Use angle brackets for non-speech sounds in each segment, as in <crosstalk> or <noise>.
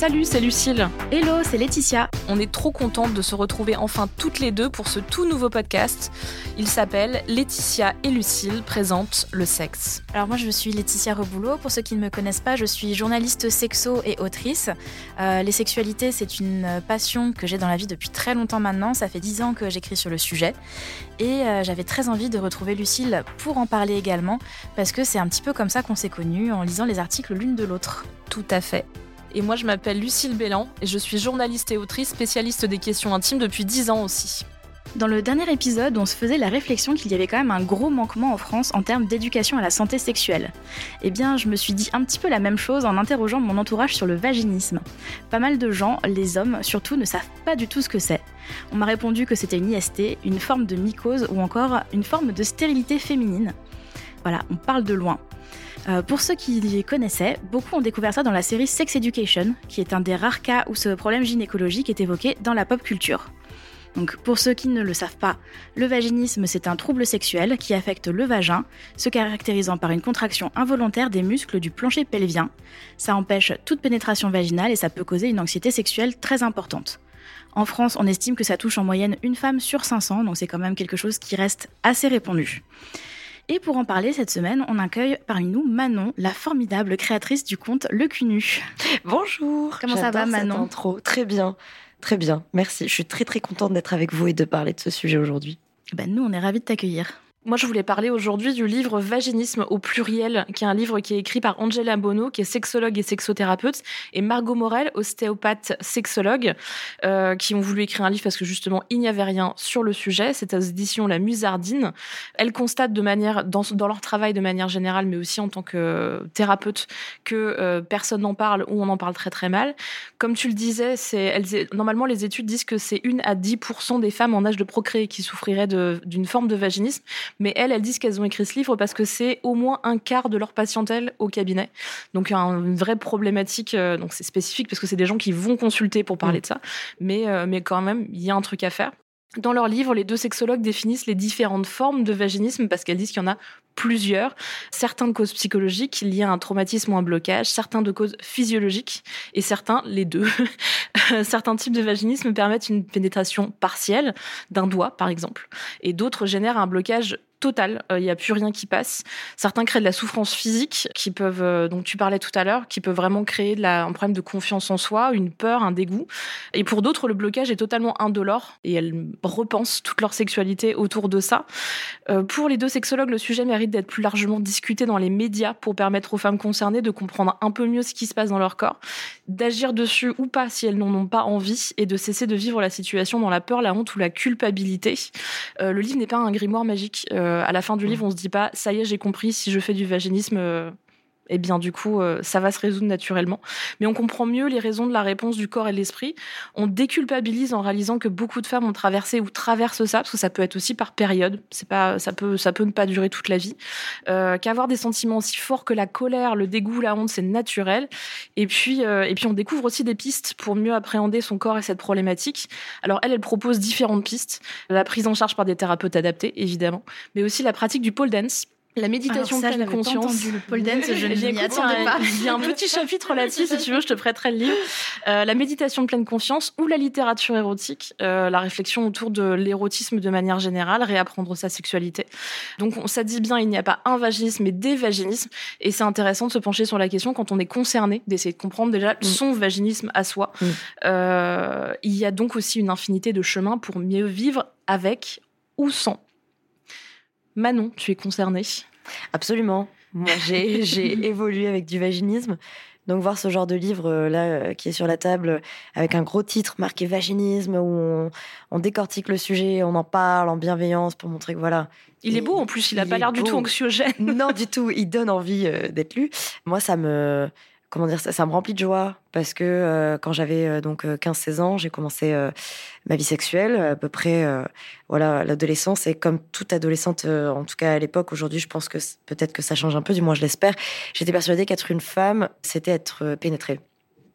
Salut, c'est Lucille. Hello, c'est Laetitia. On est trop contente de se retrouver enfin toutes les deux pour ce tout nouveau podcast. Il s'appelle Laetitia et Lucille présentent le sexe. Alors moi je suis Laetitia Reboulot. Pour ceux qui ne me connaissent pas, je suis journaliste sexo et autrice. Euh, les sexualités, c'est une passion que j'ai dans la vie depuis très longtemps maintenant. Ça fait dix ans que j'écris sur le sujet. Et euh, j'avais très envie de retrouver Lucille pour en parler également, parce que c'est un petit peu comme ça qu'on s'est connus, en lisant les articles l'une de l'autre. Tout à fait. Et moi, je m'appelle Lucille Bélan et je suis journaliste et autrice spécialiste des questions intimes depuis 10 ans aussi. Dans le dernier épisode, on se faisait la réflexion qu'il y avait quand même un gros manquement en France en termes d'éducation à la santé sexuelle. Eh bien, je me suis dit un petit peu la même chose en interrogeant mon entourage sur le vaginisme. Pas mal de gens, les hommes surtout, ne savent pas du tout ce que c'est. On m'a répondu que c'était une IST, une forme de mycose ou encore une forme de stérilité féminine. Voilà, on parle de loin. Euh, pour ceux qui les connaissaient, beaucoup ont découvert ça dans la série Sex Education, qui est un des rares cas où ce problème gynécologique est évoqué dans la pop culture. Donc pour ceux qui ne le savent pas, le vaginisme c'est un trouble sexuel qui affecte le vagin, se caractérisant par une contraction involontaire des muscles du plancher pelvien. Ça empêche toute pénétration vaginale et ça peut causer une anxiété sexuelle très importante. En France, on estime que ça touche en moyenne une femme sur 500, donc c'est quand même quelque chose qui reste assez répandu. Et pour en parler cette semaine, on accueille parmi nous Manon, la formidable créatrice du conte Le Cunu. Bonjour. Comment ça va, cette Manon? intro. Très bien, très bien. Merci. Je suis très très contente d'être avec vous et de parler de ce sujet aujourd'hui. Ben nous, on est ravis de t'accueillir. Moi, je voulais parler aujourd'hui du livre Vaginisme au pluriel, qui est un livre qui est écrit par Angela Bono, qui est sexologue et sexothérapeute, et Margot Morel, ostéopathe sexologue, euh, qui ont voulu écrire un livre parce que justement, il n'y avait rien sur le sujet. C'est aux éditions La Musardine. Elles constatent de manière, dans, leur travail de manière générale, mais aussi en tant que thérapeute, que euh, personne n'en parle ou on en parle très très mal. Comme tu le disais, c'est, elles, normalement, les études disent que c'est une à 10% des femmes en âge de procréer qui souffriraient d'une forme de vaginisme. Mais elles, elles disent qu'elles ont écrit ce livre parce que c'est au moins un quart de leur patientèle au cabinet. Donc un- une vraie problématique. euh, donc c'est spécifique parce que c'est des gens qui vont consulter pour parler de ça. Mais euh, mais quand même, il y a un truc à faire. Dans leur livre, les deux sexologues définissent les différentes formes de vaginisme parce qu'elles disent qu'il y en a plusieurs. Certains de cause psychologique liés à un traumatisme ou un blocage, certains de cause physiologique et certains, les deux. <laughs> certains types de vaginisme permettent une pénétration partielle d'un doigt, par exemple, et d'autres génèrent un blocage total. Il n'y a plus rien qui passe. Certains créent de la souffrance physique qui peuvent, donc tu parlais tout à l'heure, qui peut vraiment créer un problème de confiance en soi, une peur, un dégoût. Et pour d'autres, le blocage est totalement indolore et elles repensent toute leur sexualité autour de ça. pour les deux sexologues, le sujet mérite d'être plus largement discuté dans les médias pour permettre aux femmes concernées de comprendre un peu mieux ce qui se passe dans leur corps, d'agir dessus ou pas si elles n'en ont pas envie et de cesser de vivre la situation dans la peur, la honte ou la culpabilité. Euh, le livre n'est pas un grimoire magique. Euh, à la fin du livre, on se dit pas ça y est, j'ai compris, si je fais du vaginisme, euh, eh bien du coup, euh, ça va se résoudre naturellement. Mais on comprend mieux les raisons de la réponse du corps et de l'esprit. On déculpabilise en réalisant que beaucoup de femmes ont traversé ou traversent ça, parce que ça peut être aussi par période. C'est pas, ça peut, ça peut ne pas durer toute la vie. Euh, Qu'avoir des sentiments aussi forts que la colère, le dégoût, la honte, c'est naturel. Et puis, euh, et puis on découvre aussi des pistes pour mieux appréhender son corps et cette problématique. Alors elle, elle propose différentes pistes. La prise en charge par des thérapeutes adaptés, évidemment, mais aussi la pratique du pole dance la méditation pleine pas conscience. entendu le pole dance, je <laughs> écouté attendais pas. Il y a un petit chapitre là-dessus, si tu veux, je te prêterai le livre. Euh, la méditation pleine conscience ou la littérature érotique, euh, la réflexion autour de l'érotisme de manière générale, réapprendre sa sexualité. Donc on- ça dit bien, il n'y a pas un vaginisme, mais des vaginismes. Et c'est intéressant de se pencher sur la question quand on est concerné, d'essayer de comprendre déjà son vaginisme à soi. Mm. Euh, il y a donc aussi une infinité de chemins pour mieux vivre avec ou sans. Manon, tu es concernée. Absolument. Moi, j'ai <laughs> j'ai évolué avec du vaginisme. Donc, voir ce genre de livre euh, là euh, qui est sur la table avec un gros titre marqué vaginisme où on, on décortique le sujet, on en parle en bienveillance pour montrer que voilà. Il est beau en plus, il a il pas est l'air du tout anxiogène. non, du tout. Il donne envie euh, d'être lu. Moi, ça me. Comment dire ça, ça me remplit de joie parce que euh, quand j'avais euh, donc euh, 15-16 ans, j'ai commencé euh, ma vie sexuelle à peu près euh, voilà l'adolescence. Et comme toute adolescente euh, en tout cas à l'époque aujourd'hui je pense que peut-être que ça change un peu du moins je l'espère j'étais persuadée qu'être une femme c'était être euh, pénétrée.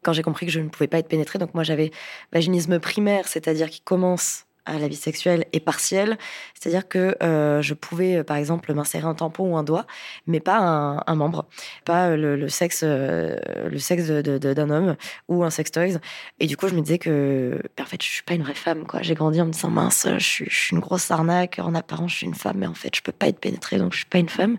Quand j'ai compris que je ne pouvais pas être pénétrée donc moi j'avais vaginisme primaire c'est-à-dire qui commence à la vie sexuelle et partielle, c'est-à-dire que euh, je pouvais, euh, par exemple, m'insérer un tampon ou un doigt, mais pas un, membre, pas euh, le, sexe, le sexe d'un homme ou un sextoys. Et du coup, je me disais que, ben, en fait, je suis pas une vraie femme, quoi. J'ai grandi en me disant mince, je suis, une grosse arnaque. En apparence, je suis une femme, mais en fait, je peux pas être pénétrée, donc je suis pas une femme.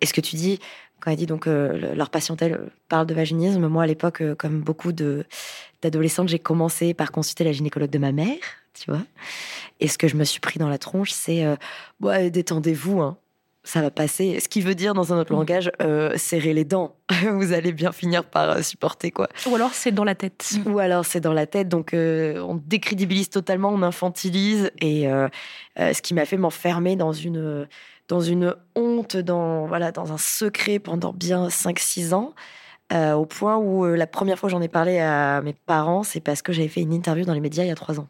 Et ce que tu dis, quand elle dit donc le- leur patientèle parle de vaginisme, moi à l'époque, comme beaucoup d'adolescentes, j'ai commencé par consulter la gynécologue de ma mère, tu vois. Et ce que je me suis pris dans la tronche, c'est euh, ouais, détendez-vous, hein. ça va passer. Ce qui veut dire dans un autre langage, euh, serrez les dents. <laughs> Vous allez bien finir par euh, supporter quoi. Ou alors c'est dans la tête. Ou alors c'est dans la tête, donc euh, on décrédibilise totalement, on infantilise, et euh, ce qui m'a fait m'enfermer dans une dans une honte, dans voilà, dans un secret pendant bien 5-6 ans, au point où la première fois que j'en ai parlé à mes parents, c'est parce que j'avais fait une interview dans les médias il y a 3 ans.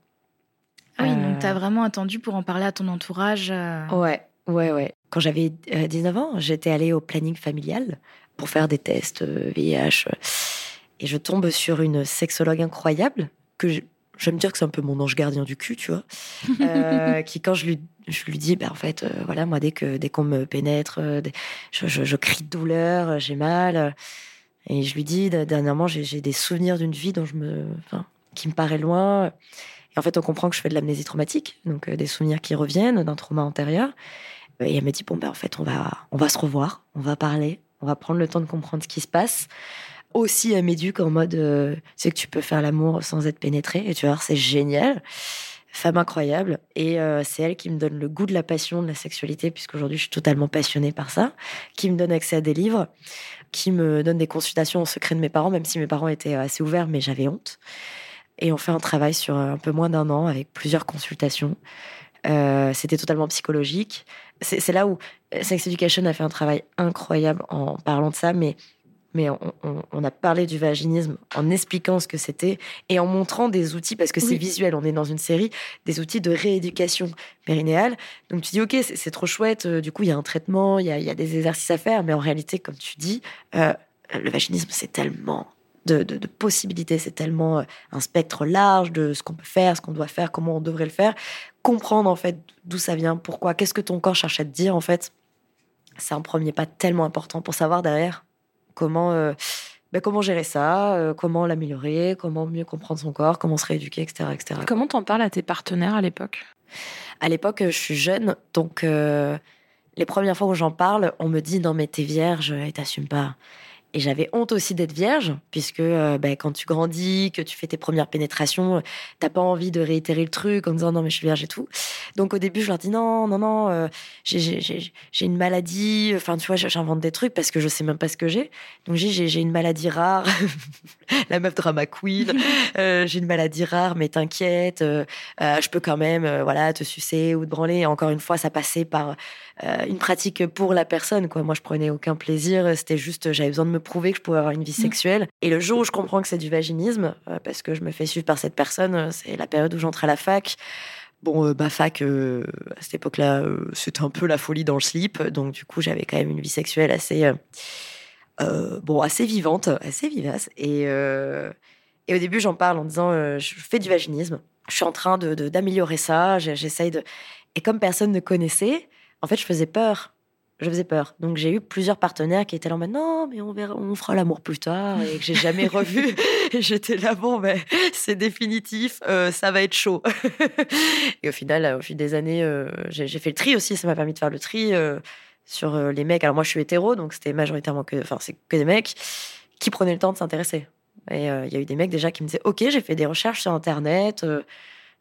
Ah oui, Euh, donc t'as vraiment attendu pour en parler à ton entourage. euh. Ouais, ouais, ouais. Quand j'avais euh, 19 ans, j'étais allée au planning familial pour faire des tests euh, VIH. euh, Et je tombe sur une sexologue incroyable, que je- j'aime dire que c'est un peu mon ange gardien du cul, tu vois. euh, <laughs> qui, quand je lui, je lui dis, bah, en fait, euh, voilà, moi, dès que dès qu'on me pénètre, euh, dès- je, je- je crie de douleur, euh, j'ai mal. euh, Et je lui dis, dernièrement, j'ai j'ai des souvenirs d'une vie dont je me, enfin, qui me paraît loin. Et en fait, on comprend que je fais de l'amnésie traumatique, donc euh, des souvenirs qui reviennent d'un trauma antérieur. Et elle me dit bon ben en fait on va on va se revoir, on va parler, on va prendre le temps de comprendre ce qui se passe. Aussi elle m'éduque en mode euh, c'est que tu peux faire l'amour sans être pénétré et tu voir c'est génial. Femme incroyable et euh, c'est elle qui me donne le goût de la passion de la sexualité puisqu'aujourd'hui je suis totalement passionnée par ça, qui me donne accès à des livres, qui me donne des consultations au secret de mes parents même si mes parents étaient assez ouverts mais j'avais honte. Et on fait un travail sur un peu moins d'un an avec plusieurs consultations. Euh, C'était totalement psychologique. C'est là où euh, Sex Education a fait un travail incroyable en parlant de ça, mais, mais on, on- on a parlé du vaginisme en expliquant ce que c'était et en montrant des outils, parce que c'est visuel, on est dans une série, des outils de rééducation périnéale. Donc tu dis, ok, c'est trop chouette, euh, du coup il y a un traitement, il y a, il y a des exercices à faire, mais en réalité, comme tu dis, euh, le vaginisme, c'est tellement de, de- de possibilités, c'est tellement euh, un spectre large de ce qu'on peut faire, ce qu'on doit faire, comment on devrait le faire. Comprendre en fait d'où ça vient, pourquoi, qu'est-ce que ton corps cherche à te dire en fait. C'est un premier pas tellement important pour savoir derrière comment, euh, ben, comment gérer ça, euh, comment l'améliorer, comment mieux comprendre son corps, comment se rééduquer, etc. etc. Comment t'en parles à tes partenaires à l'époque? À l'époque, je suis jeune, donc euh, les premières fois où j'en parle, on me dit non mais t'es vierge et t'assumes pas. Et j'avais honte aussi d'être vierge, puisque euh, ben, quand tu grandis, que tu fais tes premières pénétrations, t'as pas envie de réitérer le truc en disant non mais je suis vierge et tout. Donc au début je leur dis non non non, euh, j'ai une maladie. Enfin tu vois j'invente des trucs parce que je sais même pas ce que j'ai. Donc j'ai j'ai une maladie rare, <laughs> la meuf drama queen. <laughs> Euh, j'ai une maladie rare mais t'inquiète, je peux quand même voilà te sucer ou te branler. encore une fois ça passait par une pratique pour la personne quoi. Moi je prenais aucun plaisir, c'était juste j'avais besoin de me prouver que je pouvais avoir une vie mmh. sexuelle. Et le jour où je comprends que c'est du vaginisme, euh, parce que je me fais suivre par cette personne, euh, c'est la période où j'entre à la fac. Bon, euh, bah fac, à cette époque-là, c'était un peu la folie dans le slip. Donc du coup, j'avais quand même une vie sexuelle assez, bon, assez vivante, assez vivace. Et, et au début, j'en parle en disant, je fais du vaginisme. Je suis en train de d'améliorer ça. J'essaye de. Et comme personne ne connaissait, en fait, je faisais peur je faisais peur. Donc j'ai eu plusieurs partenaires qui étaient là en mode non, mais on verra, on fera l'amour plus tard et que j'ai jamais <laughs> revu. et j'étais là bon, ben c'est définitif, euh, ça va être chaud. et au final, au fil des années, euh, j'ai fait le tri aussi. Ça m'a permis de faire le tri euh, sur les mecs. Alors moi, je suis hétéro, donc c'était majoritairement que, enfin c'est que des mecs qui prenaient le temps de s'intéresser. Et il y a eu des mecs déjà qui me disaient ok, j'ai fait des recherches sur internet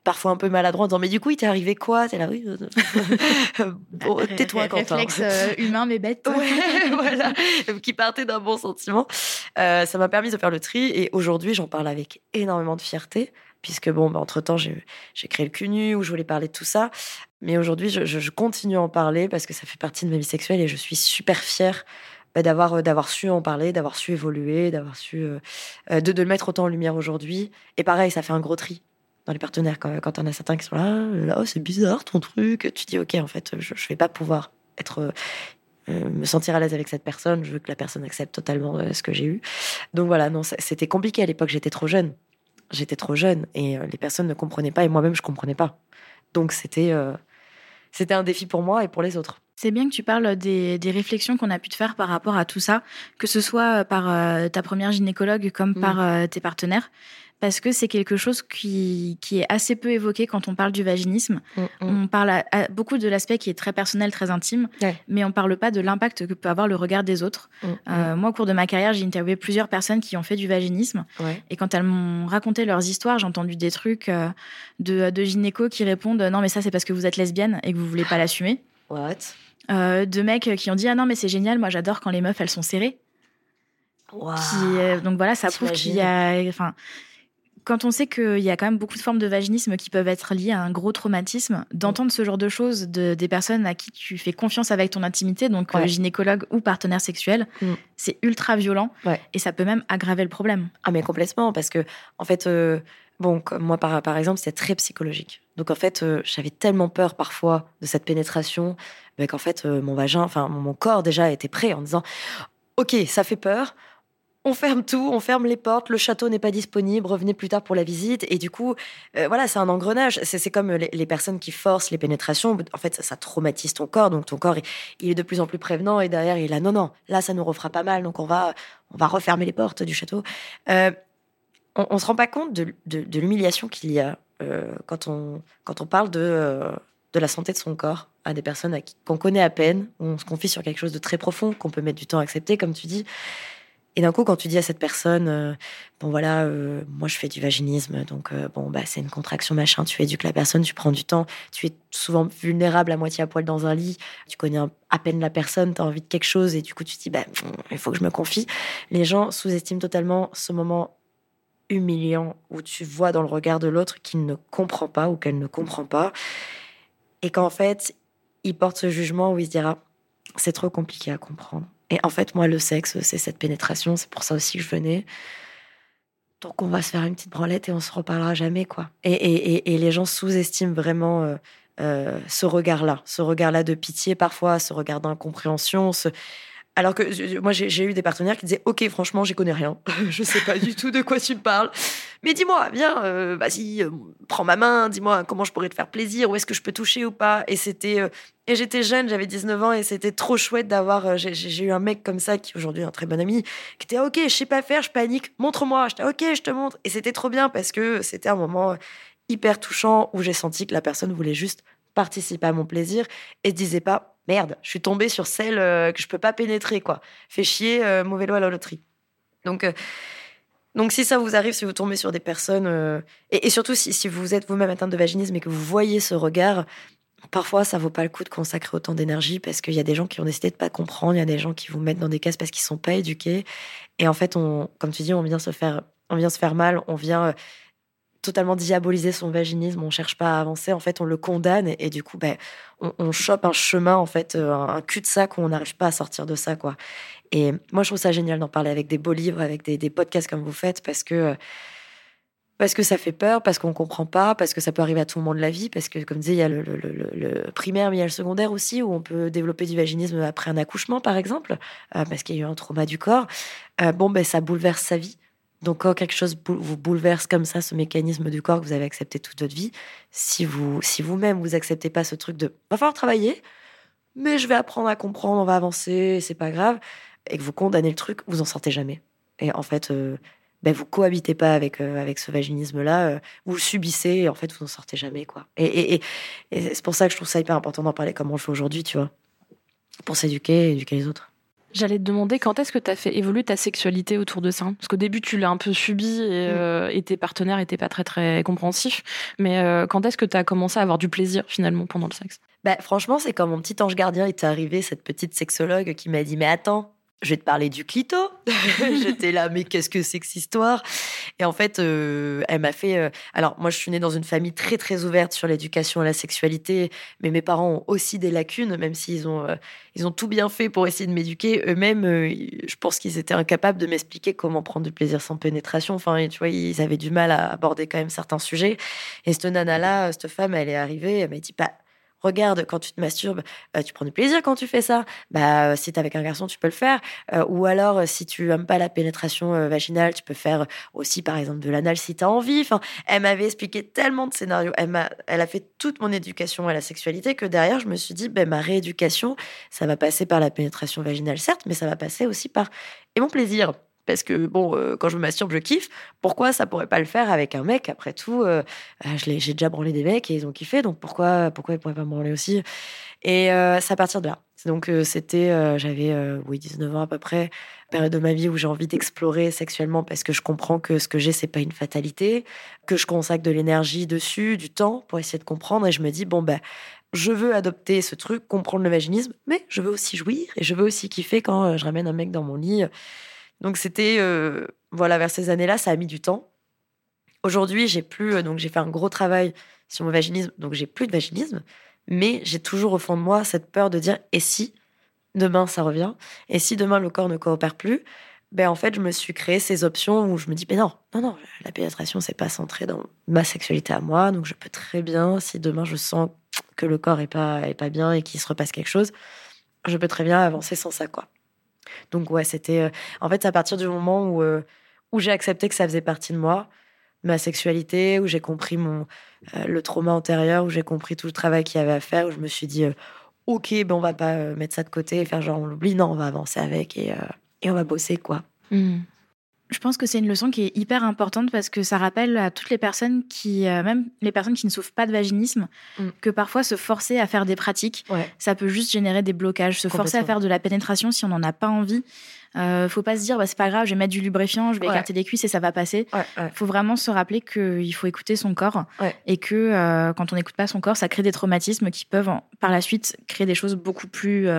parfois un peu maladroit en disant mais du coup il t'est arrivé quoi? T'es là oui euh, <laughs> tais-toi Quentin réflexe euh, humain mais bête. <laughs> Voilà. Qui partait d'un bon sentiment. Euh, ça m'a permis de faire le tri et aujourd'hui j'en parle avec énormément de fierté puisque bon bah, entre temps j'ai créé le CUNU où je voulais parler de tout ça. Mais aujourd'hui je, je, continue à en parler parce que ça fait partie de ma vie sexuelle et je suis super fière bah, d'avoir d'avoir su en parler, d'avoir su évoluer, d'avoir su de, de le mettre autant en lumière aujourd'hui. Et pareil, ça fait un gros tri dans les partenaires quand, quand on a certains qui sont là, là oh, c'est bizarre ton truc. Tu dis ok en fait je, je vais pas pouvoir être euh, me sentir à l'aise avec cette personne. Je veux que la personne accepte totalement euh, ce que j'ai eu. Donc voilà non c'était compliqué à l'époque. J'étais trop jeune. J'étais trop jeune et euh, les personnes ne comprenaient pas et moi-même je comprenais pas. Donc c'était c'était un défi pour moi et pour les autres. C'est bien que tu parles des, des réflexions qu'on a pu te faire par rapport à tout ça, que ce soit par ta première gynécologue comme mm. par tes partenaires parce que c'est quelque chose qui, qui, est assez peu évoqué quand on parle du vaginisme. Mm, mm. On parle beaucoup de l'aspect qui est très personnel, très intime, mais on parle pas de l'impact que peut avoir le regard des autres. Mm, euh, moi, au cours de ma carrière, j'ai interviewé plusieurs personnes qui ont fait du vaginisme, et quand elles m'ont raconté leurs histoires, j'ai entendu des trucs euh, de, de gynéco qui répondent non mais ça c'est parce que vous êtes lesbienne et que vous voulez pas l'assumer. What? Euh, de mecs qui ont dit ah non mais c'est génial, moi j'adore quand les meufs elles sont serrées. donc voilà, ça prouve qu'il y a, enfin, quand on sait qu'il y a quand même beaucoup de formes de vaginisme qui peuvent être liées à un gros traumatisme, d'entendre ce genre de choses de, des personnes à qui tu fais confiance avec ton intimité, donc euh, gynécologue ou partenaire sexuel, mm. c'est ultra violent et ça peut même aggraver le problème. Ah mais complètement, parce que en fait, euh, bon, moi par, par exemple, c'est très psychologique. Donc en fait, euh, j'avais tellement peur parfois de cette pénétration, ben, qu'en fait, mon vagin, enfin mon corps déjà était prêt en disant, ok, ça fait peur on ferme tout, on ferme les portes, le château n'est pas disponible, revenez plus tard pour la visite. Et du coup, euh, voilà, c'est un engrenage. C'est comme les, personnes qui forcent les pénétrations. En fait, ça, traumatise ton corps. Donc ton corps, il, est de plus en plus prévenant. Et derrière, il a non, non, là, ça nous refera pas mal. Donc on va, on va refermer les portes du château. Euh, on, ne se rend pas compte de, l'humiliation qu'il y a euh, quand, on, quand on parle de, de la santé de son corps à des personnes qu'on connaît à peine, on se confie sur quelque chose de très profond, qu'on peut mettre du temps à accepter, comme tu dis. Et d'un coup, quand tu dis à cette personne, euh, bon voilà, euh, moi je fais du vaginisme, donc euh, bon bah c'est une contraction machin. Tu éduques la personne, tu prends du temps, tu es souvent vulnérable à moitié à poil dans un lit, tu connais à peine la personne, tu as envie de quelque chose et du coup tu te dis bah il faut que je me confie. Les gens sous-estiment totalement ce moment humiliant où tu vois dans le regard de l'autre qu'il ne comprend pas ou qu'elle ne comprend pas et qu'en fait il porte ce jugement où il se dira c'est trop compliqué à comprendre et en fait, moi, le sexe, c'est cette pénétration. C'est pour ça aussi que je venais. Donc, on va se faire une petite branlette et on se reparlera jamais, quoi. Et, et, et, les gens sous-estiment vraiment euh, euh, ce regard-là, ce regard-là de pitié parfois, ce regard d'incompréhension, ce... Alors que moi, j'ai eu des partenaires qui disaient Ok, franchement, j'y connais rien. <laughs> je sais pas du tout de quoi tu me parles. Mais dis-moi, viens, euh, vas-y, euh, prends ma main, dis-moi comment je pourrais te faire plaisir, où est-ce que je peux toucher ou pas. Et c'était. Euh, et j'étais jeune, j'avais 19 ans, et c'était trop chouette d'avoir. j'ai eu un mec comme ça, qui aujourd'hui un très bon ami, qui était Ok, je sais pas faire, je panique, montre-moi. J'étais Ok, je te montre. Et c'était trop bien parce que c'était un moment hyper touchant où j'ai senti que la personne voulait juste participer à mon plaisir et disait pas merde, je suis tombée sur celle euh, que je peux pas pénétrer, quoi. Fait chier, euh, mauvais lot à la loterie. Donc, euh, donc si ça vous arrive, si vous tombez sur des personnes, et, et surtout si, si vous êtes vous-même atteinte de vaginisme et que vous voyez ce regard, parfois ça vaut pas le coup de consacrer autant d'énergie parce qu'il y a des gens qui ont décidé de pas comprendre, il y a des gens qui vous mettent dans des cases parce qu'ils sont pas éduqués. Et en fait, on, comme tu dis, on vient se faire, on vient se faire mal, on vient totalement diaboliser son vaginisme, on cherche pas à avancer, en fait, on le condamne et, du coup, ben, on, chope un chemin, en fait, euh, un, cul-de-sac où on n'arrive pas à sortir de ça, quoi. Et moi, je trouve ça génial d'en parler avec des beaux livres, avec des, podcasts comme vous faites, parce que parce que ça fait peur, parce qu'on comprend pas, parce que ça peut arriver à tout le monde la vie, parce que, comme disait, il y a le primaire, mais il y a le secondaire aussi, où on peut développer du vaginisme après un accouchement, par exemple, euh, parce qu'il y a eu un trauma du corps. Euh, bon, ben, ça bouleverse sa vie. Donc, quand quelque chose vous bouleverse comme ça, ce mécanisme du corps que vous avez accepté toute votre vie, si vous, si vous-même vous acceptez pas ce truc de, va falloir travailler, mais je vais apprendre à comprendre, on va avancer, c'est pas grave, et que vous condamnez le truc, vous en sortez jamais. Et en fait, euh, ben, vous cohabitez pas avec, euh, avec ce vaginisme-là, euh, vous le subissez et en fait, vous n'en sortez jamais. quoi. Et, et, et- et c'est pour ça que je trouve ça hyper important d'en parler comme on le fait aujourd'hui, tu vois. Pour s'éduquer et éduquer les autres. J'allais te demander quand est-ce que tu as fait évoluer ta sexualité autour de ça? Parce qu'au début, tu l'as un peu subi et, euh, et tes partenaires n'étaient pas très très compréhensifs. Mais euh, quand est-ce que tu as commencé à avoir du plaisir finalement pendant le sexe? Bah, franchement, c'est quand mon petit ange gardien était arrivé, cette petite sexologue qui m'a dit Mais attends, je vais te parler du clito. <laughs> J'étais là, mais qu'est-ce que c'est que cette histoire? Et en fait, euh, elle m'a fait. euh, Alors, moi, je suis née dans une famille très, très ouverte sur l'éducation à la sexualité, mais mes parents ont aussi des lacunes, même s'ils ont, euh, ils ont tout bien fait pour essayer de m'éduquer. Eux-mêmes, je pense qu'ils étaient incapables de m'expliquer comment prendre du plaisir sans pénétration. Enfin, tu vois, ils avaient du mal à aborder quand même certains sujets. Et cette nana-là, cette femme, elle est arrivée, elle m'a dit Bah, Regarde, quand tu te masturbes, euh, tu prends du plaisir quand tu fais ça. Bah, euh, si t'es avec un garçon, tu peux le faire. Euh, ou alors, si tu aimes pas la pénétration vaginale, tu peux faire aussi, par exemple, de l'anal si t'as envie. Enfin, elle m'avait expliqué tellement de scénarios. Elle m'a, elle a fait toute mon éducation à la sexualité que derrière, je me suis dit, ben, ma rééducation, ça va passer par la pénétration vaginale, certes, mais ça va passer aussi par et mon plaisir. Parce que bon, euh, quand je me masturbe, je kiffe. Pourquoi ça pourrait pas le faire avec un mec? Après tout, euh, euh, j'ai déjà branlé des mecs et ils ont kiffé, donc pourquoi, pourquoi ils pourraient pas me branler aussi? Et euh, c'est à partir de là. Donc c'était, j'avais oui 19 ans à peu près, période de ma vie où j'ai envie d'explorer sexuellement parce que je comprends que ce que j'ai c'est pas une fatalité, que je consacre de l'énergie dessus, du temps pour essayer de comprendre et je me dis bon ben je veux adopter ce truc, comprendre le vaginisme, mais je veux aussi jouir et je veux aussi kiffer quand je ramène un mec dans mon lit. Donc c'était euh, voilà vers ces années-là, ça a mis du temps. Aujourd'hui, j'ai plus euh, donc j'ai fait un gros travail sur mon vaginisme, donc j'ai plus de vaginisme, mais j'ai toujours au fond de moi cette peur de dire et si demain ça revient? Et si demain le corps ne coopère plus, ben en fait je me suis créé ces options où je me dis mais non non non la pénétration c'est pas centré dans ma sexualité à moi donc je peux très bien si demain je sens que le corps est pas est pas bien et qu'il se repasse quelque chose, je peux très bien avancer sans ça quoi. Donc ouais c'était euh, en fait à partir du moment où euh, où j'ai accepté que ça faisait partie de moi ma sexualité, où j'ai compris mon euh, le trauma antérieur, où j'ai compris tout le travail qu'il y avait à faire, où je me suis dit ok, ben on va pas mettre ça de côté et faire genre on l'oublie, non, on va avancer avec et, et on va bosser quoi. Je pense que c'est une leçon qui est hyper importante parce que ça rappelle à toutes les personnes qui, euh, même les personnes qui ne souffrent pas de vaginisme, Mm. que parfois se forcer à faire des pratiques, Ouais. ça peut juste générer des blocages. Se forcer à faire de la pénétration si on n'en a pas envie, euh, faut pas se dire bah, c'est pas grave, je vais mettre du lubrifiant, je vais Ouais. écarter les cuisses et ça va passer. Ouais, faut vraiment se rappeler qu'il faut écouter son corps et que euh, quand on n'écoute pas son corps, ça crée des traumatismes qui peuvent en- par la suite créer des choses beaucoup plus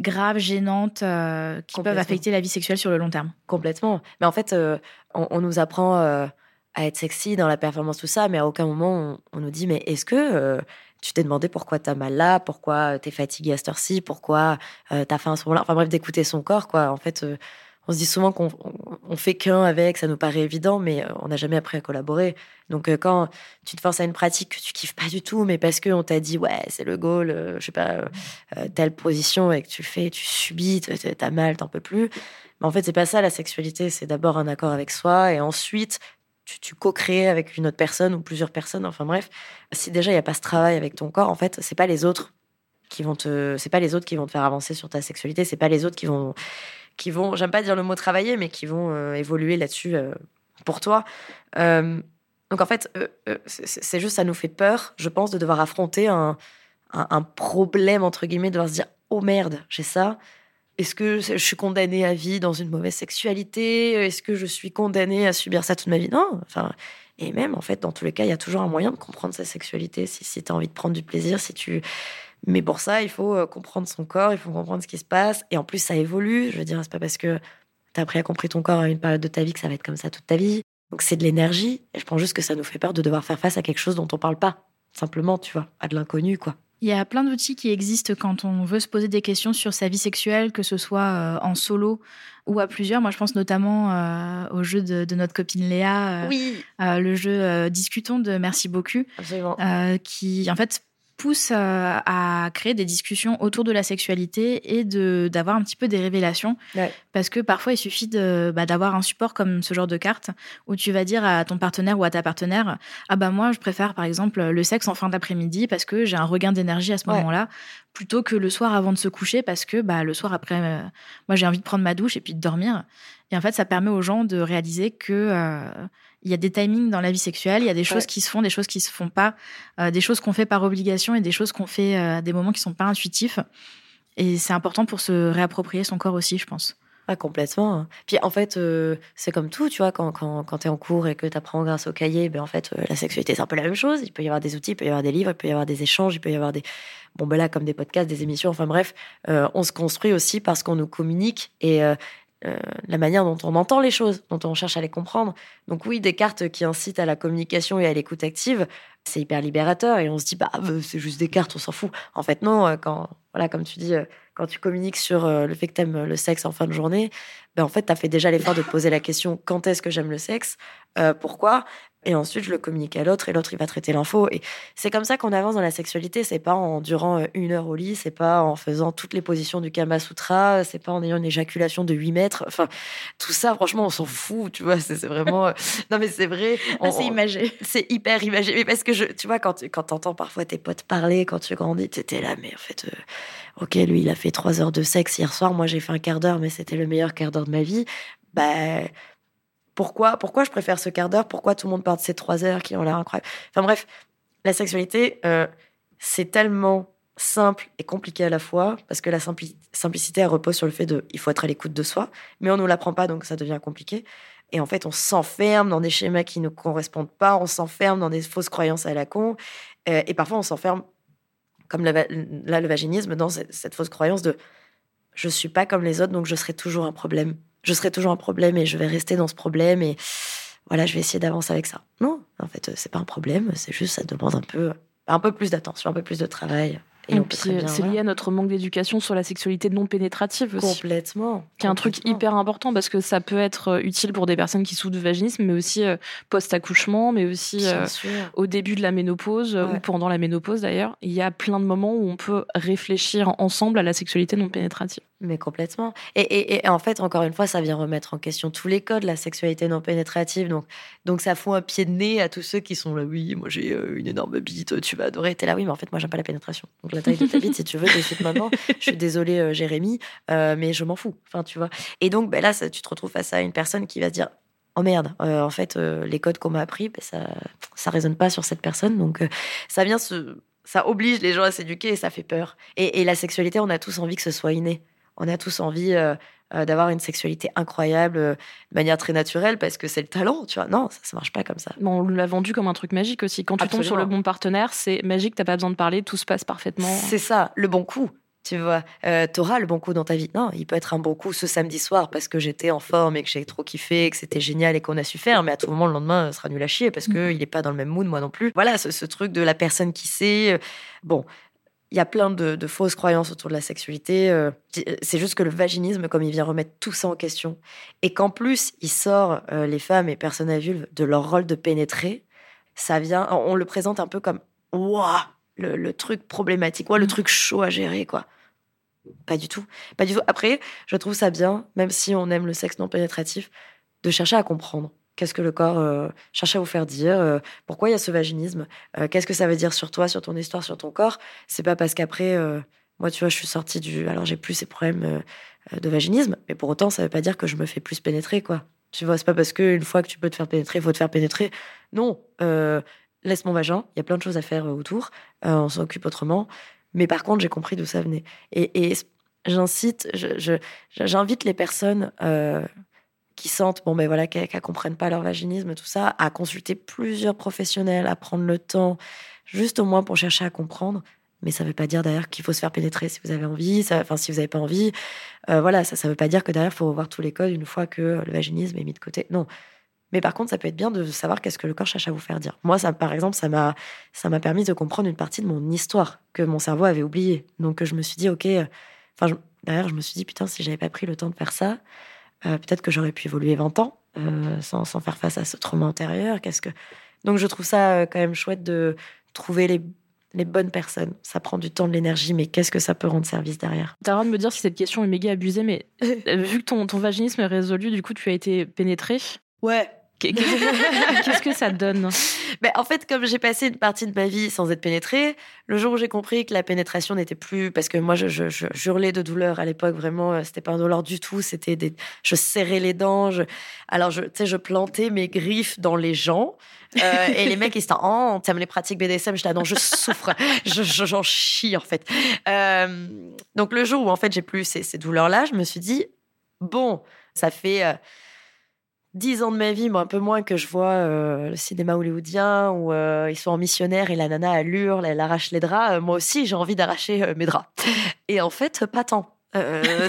graves, gênantes, euh, qui peuvent affecter la vie sexuelle sur le long terme. Complètement. Mais en fait, euh, on, on nous apprend euh, à être sexy dans la performance, tout ça, mais à aucun moment on, on nous dit mais est-ce que tu t'es demandé pourquoi t'as mal là, pourquoi t'es fatigué à cette heure-ci, pourquoi t'as faim à ce moment-là? Enfin bref, d'écouter son corps, quoi. En fait, on se dit souvent qu'on on, fait qu'un avec, ça nous paraît évident, mais euh, on n'a jamais appris à collaborer. Donc euh, quand tu te forces à une pratique que tu kiffes pas du tout, mais parce qu'on t'a dit ouais c'est le goal, euh, je sais pas telle position et que tu le fais, tu subis, t'as mal, t'en peux plus. Mais en fait c'est pas ça la sexualité, c'est d'abord un accord avec soi et ensuite tu, tu co-crées avec une autre personne ou plusieurs personnes. Enfin bref, si déjà il y a pas ce travail avec ton corps, en fait c'est pas les autres qui vont te, c'est pas les autres qui vont te faire avancer sur ta sexualité, c'est pas les autres qui vont, qui vont, j'aime pas dire le mot travailler, mais qui vont euh, évoluer là-dessus euh, pour toi. Euh, donc en fait, c'est juste ça nous fait peur, je pense, de devoir affronter un, un, un problème, entre guillemets, de devoir se dire Oh merde, j'ai ça. Est-ce que je suis condamnée à vie dans une mauvaise sexualité? Est-ce que je suis condamnée à subir ça toute ma vie? Non. Enfin, et même, en fait, dans tous les cas, il y a toujours un moyen de comprendre sa sexualité. Si, si tu as envie de prendre du plaisir, si tu. Mais pour ça, il faut euh, comprendre son corps, il faut comprendre ce qui se passe. Et en plus, ça évolue. Je veux dire, c'est pas parce que tu as appris à comprendre ton corps à une période de ta vie que ça va être comme ça toute ta vie. Donc, c'est de l'énergie. Et je pense juste que ça nous fait peur de devoir faire face à quelque chose dont on parle pas. Simplement, tu vois, à de l'inconnu, quoi. Il y a plein d'outils qui existent quand on veut se poser des questions sur sa vie sexuelle, que ce soit euh, en solo ou à plusieurs. Moi, je pense notamment euh, au jeu de, de, notre copine Léa, euh, oui. euh, le jeu Discutons de Merci beaucoup, Absolument. qui en fait pousse euh, à créer des discussions autour de la sexualité et de d'avoir un petit peu des révélations Ouais. parce que parfois il suffit de bah, d'avoir un support comme ce genre de carte où tu vas dire à ton partenaire ou à ta partenaire ah bah moi je préfère par exemple le sexe en fin d'après-midi parce que j'ai un regain d'énergie à ce Ouais. moment-là plutôt que le soir avant de se coucher parce que bah le soir après euh, moi j'ai envie de prendre ma douche et puis de dormir et en fait ça permet aux gens de réaliser que euh, il y a des timings dans la vie sexuelle, il y a des choses Ouais. qui se font, des choses qui se font pas, euh, des choses qu'on fait par obligation et des choses qu'on fait euh, à des moments qui sont pas intuitifs. Et c'est important pour se réapproprier son corps aussi, je pense. Ah, complètement. hein. Puis en fait, euh, c'est comme tout, tu vois, quand, quand, quand tu es en cours et que tu apprends grâce au cahier, ben en fait, euh, la sexualité, c'est un peu la même chose. Il peut y avoir des outils, il peut y avoir des livres, il peut y avoir des échanges, il peut y avoir des. Bon, ben là, comme des podcasts, des émissions, enfin bref, euh, on se construit aussi parce qu'on nous communique et euh, la manière dont on entend les choses, dont on cherche à les comprendre. Donc, oui, des cartes qui incitent à la communication et à l'écoute active, c'est hyper libérateur et on se dit, bah, euh, c'est juste des cartes, on s'en fout. En fait, non, euh, quand, voilà, comme tu dis, quand tu communiques sur le fait que tu aimes le sexe en fin de journée, ben en fait, tu as fait déjà l'effort de te poser la question quand est-ce que j'aime le sexe? Pourquoi? Et ensuite, je le communique à l'autre et l'autre, il va traiter l'info. Et c'est comme ça qu'on avance dans la sexualité. C'est pas en durant euh, une heure au lit, c'est pas en faisant toutes les positions du Kama Sutra, c'est pas en ayant une éjaculation de 8 mètres. Enfin, tout ça, franchement, on s'en fout, tu vois. C'est c'est vraiment. euh, <laughs> Non, mais c'est vrai. on- imagé. <laughs> c'est hyper imagé. Mais parce que je, tu vois, quand tu quand entends parfois tes potes parler, quand tu grandis, tu étais là, mais en fait, euh, ok, lui, il a fait trois heures de sexe hier soir, moi j'ai fait un quart d'heure, mais c'était le meilleur quart d'heure de ma vie. Bah, pourquoi, pourquoi je préfère ce quart d'heure? Pourquoi tout le monde parle de ces trois heures qui ont l'air incroyables? Enfin bref, la sexualité, euh, c'est tellement simple et compliqué à la fois, parce que la simpli- simplicité, repose sur le fait de, il faut être à l'écoute de soi, mais on ne l'apprend pas, donc ça devient compliqué. Et en fait, on s'enferme dans des schémas qui ne correspondent pas, on s'enferme dans des fausses croyances à la con, euh, et parfois on s'enferme, comme la là le vaginisme, dans cette, cette fausse croyance de je suis pas comme les autres, donc je serai toujours un problème. Je serai toujours un problème et je vais rester dans ce problème et voilà, je vais essayer d'avancer avec ça. Non, en fait, euh, c'est pas un problème, c'est juste ça demande un peu, un peu plus d'attention, un peu plus de travail. Et, puis, euh, c'est voilà. lié à notre manque d'éducation sur la sexualité non pénétrative aussi. complètement. qui est un truc hyper important parce que ça peut être euh, utile pour des personnes qui souffrent de vaginisme, mais aussi euh, post-accouchement, mais aussi euh, au début de la ménopause Ouais. ou pendant la ménopause d'ailleurs. Il y a plein de moments où on peut réfléchir ensemble à la sexualité non pénétrative. Mais complètement. Et, et, et en fait, encore une fois, ça vient remettre en question tous les codes, la sexualité non pénétrative. Donc, donc ça fout un pied de nez à tous ceux qui sont là, oui, moi j'ai une énorme bite, tu vas adorer. T'es là, oui, mais en fait, moi j'aime pas la pénétration. Donc la taille de ta bite, si tu veux, de suite maintenant. Je suis désolée, euh, Jérémy, euh, mais je m'en fous. Enfin, tu vois. Et donc, ben là, ça- tu te retrouves face à une personne qui va se dire, oh merde, euh, en fait, les codes qu'on m'a appris, ben, ça, ça résonne pas sur cette personne. Donc, ça vient. Ça oblige les gens à s'éduquer et ça fait peur. Et la sexualité, on a tous envie que ce soit inné on a tous envie euh, euh, d'avoir une sexualité incroyable euh, de manière très naturelle parce que c'est le talent, tu vois. Non, ça, ça marche pas comme ça. Bon, on l'a vendu comme un truc magique aussi. Quand tu tombes sur le bon partenaire, c'est magique, t'as pas besoin de parler, tout se passe parfaitement. C'est ça, le bon coup. Tu vois, euh, t'auras le bon coup dans ta vie. Non, il peut être un bon coup ce samedi soir parce que j'étais en forme et que j'ai trop kiffé, et que c'était génial et qu'on a su faire, mais à tout moment, le lendemain, ce sera nul à chier parce qu'il est pas dans le même mood, moi non plus. Voilà, ce, ce truc de la personne qui sait. Bon, il y a plein de, de fausses croyances autour de la sexualité. euh, C'est juste que le vaginisme, comme il vient remettre tout ça en question, et qu'en plus, il sort euh, les femmes et personnes à vulve de leur rôle de pénétrer, ça vient, on le présente un peu comme Ouah, le, le truc problématique, ouah, le Mm. truc chaud à gérer, quoi. Pas du tout. Pas du tout. Après, je trouve ça bien, même si on aime le sexe non pénétratif, de chercher à comprendre. Qu'est-ce que le corps euh, cherche à vous faire dire euh, Pourquoi il y a ce vaginisme euh, Qu'est-ce que ça veut dire sur toi, sur ton histoire, sur ton corps? C'est pas parce qu'après, moi, tu vois, je suis sortie du. Alors, j'ai plus ces problèmes de vaginisme, mais pour autant, ça veut pas dire que je me fais plus pénétrer, quoi. Tu vois, c'est pas parce qu'une fois que tu peux te faire pénétrer, il faut te faire pénétrer. Non, laisse mon vagin, il y a plein de choses à faire autour, on s'en occupe autrement. Mais par contre, j'ai compris d'où ça venait. Et, j'incite, je, j'invite les personnes qui sentent, bon, ben voilà, qu'elles ne comprennent pas leur vaginisme, tout ça, à consulter plusieurs professionnels, à prendre le temps, juste au moins pour chercher à comprendre. Mais ça ne veut pas dire d'ailleurs qu'il faut se faire pénétrer si vous avez envie, enfin si vous n'avez pas envie. Euh, voilà, ça ne veut pas dire que derrière, faut revoir tous les codes une fois que le vaginisme est mis de côté. Non. Mais par contre, ça peut être bien de savoir qu'est-ce que le corps cherche à vous faire dire. Moi, ça, par exemple, ça m'a, ça m'a permis de comprendre une partie de mon histoire que mon cerveau avait oubliée. Donc, je me suis dit, ok, enfin, derrière, je me suis dit, putain, si j'avais pas pris le temps de faire ça, euh, peut-être que j'aurais pu évoluer 20 ans euh, sans, sans, faire face à ce trauma antérieur. Qu'est-ce que... Donc, je trouve ça quand même chouette de trouver les les bonnes personnes. Ça prend du temps, de l'énergie, mais qu'est-ce que ça peut rendre service derrière? T'as droit de me dire si cette question est méga abusée, mais vu que ton, ton vaginisme est résolu, du coup, tu as été pénétré Ouais. <laughs> Qu'est-ce que ça donne? Ben, En fait, comme j'ai passé une partie de ma vie sans être pénétrée, le jour où j'ai compris que la pénétration n'était plus... Parce que moi, je, je, hurlais de douleur à l'époque, vraiment, euh, c'était pas un douleur du tout, c'était des... Je serrais les dents, alors je, je plantais mes griffes dans les gens, euh, et les mecs, ils étaient oh, t'aimes les pratiques BDSM Je là, non, je souffre, j'en chie en fait. Euh, donc le jour où en fait j'ai plus ces, ces douleurs-là, je me suis dit bon, ça fait dix ans de ma vie, moi un peu moins que je vois euh, le cinéma hollywoodien où euh, ils sont en missionnaire et la nana elle hurle, elle arrache les draps. Euh, moi aussi j'ai envie d'arracher mes draps. Et en fait pas tant.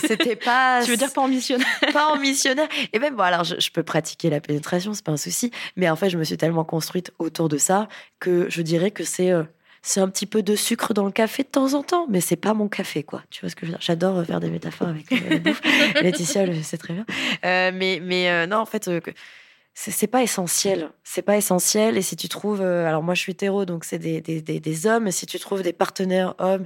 c'était pas. <laughs> tu veux dire pas en missionnaire? <laughs> Pas en missionnaire. Et même bon alors je, je peux pratiquer la pénétration, c'est pas un souci. Mais en fait je me suis tellement construite autour de ça que je dirais que c'est c'est un petit peu de sucre dans le café de temps en temps, mais c'est pas mon café, quoi. Tu vois ce que je veux dire? J'adore faire des métaphores avec euh, la bouffe. <laughs> Laetitia, c'est très bien. Euh, mais mais euh, non, en fait, c'est pas essentiel. C'est pas essentiel. Et si tu trouves, alors moi je suis hétéro, donc c'est des, des, des, hommes. Si tu trouves des partenaires hommes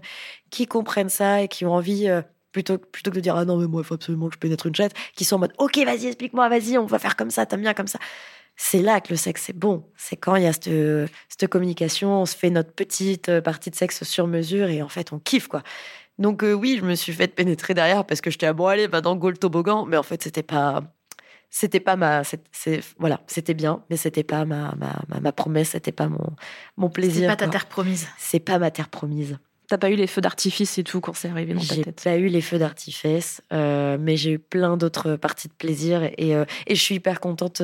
qui comprennent ça et qui ont envie plutôt, plutôt que de dire ah non mais moi il faut absolument que je pénètre une chatte, qui sont en mode ok vas-y explique-moi, vas-y on va faire comme ça, t'aimes bien comme ça c'est là que le sexe est bon. C'est quand il y a cette, cette, communication, on se fait notre petite euh, partie de sexe sur mesure et en fait on kiffe quoi. Donc euh, oui, je me suis fait pénétrer derrière parce que j'étais à bon allez, va dans le toboggan, mais en fait c'était pas c'était pas ma c'est voilà c'était bien mais c'était pas ma ma, ma, promesse c'était pas mon mon plaisir c'est pas ta terre promise. C'est pas ma terre promise. T'as pas eu les feux d'artifice et tout quand c'est arrivé dans ta tête? J'ai pas eu les feux d'artifice, euh, mais j'ai eu plein d'autres parties de plaisir et, et, et, je suis hyper contente